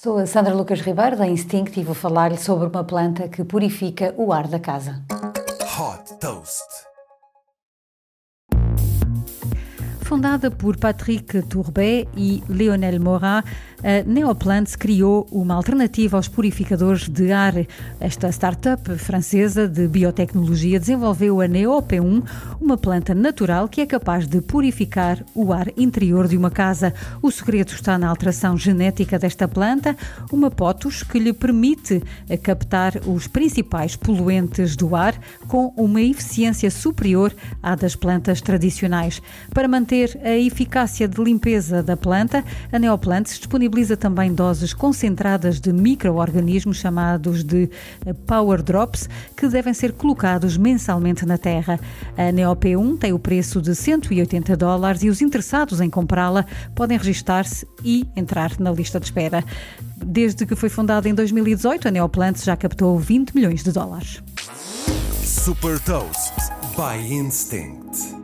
Sou a Sandra Lucas Ribeiro da Instinct e vou falar-lhe sobre uma planta que purifica o ar da casa. Hot Toast. Fundada por Patrick Tourbet e Lionel Morin, a Neoplants criou uma alternativa aos purificadores de ar. Esta startup francesa de biotecnologia desenvolveu a NeoP1, uma planta natural que é capaz de purificar o ar interior de uma casa. O segredo está na alteração genética desta planta, uma potus que lhe permite captar os principais poluentes do ar com uma eficiência superior à das plantas tradicionais. Para manter a eficácia de limpeza da planta, a Neoplants disponibiliza também doses concentradas de micro-organismos chamados de eh, Power Drops, que devem ser colocados mensalmente na terra. A NeoP1 tem o preço de 180 dólares e os interessados em comprá-la podem registar-se e entrar na lista de espera. Desde que foi fundada em 2018, a Neoplant já captou 20 milhões de dólares. Super Toast by Instinct.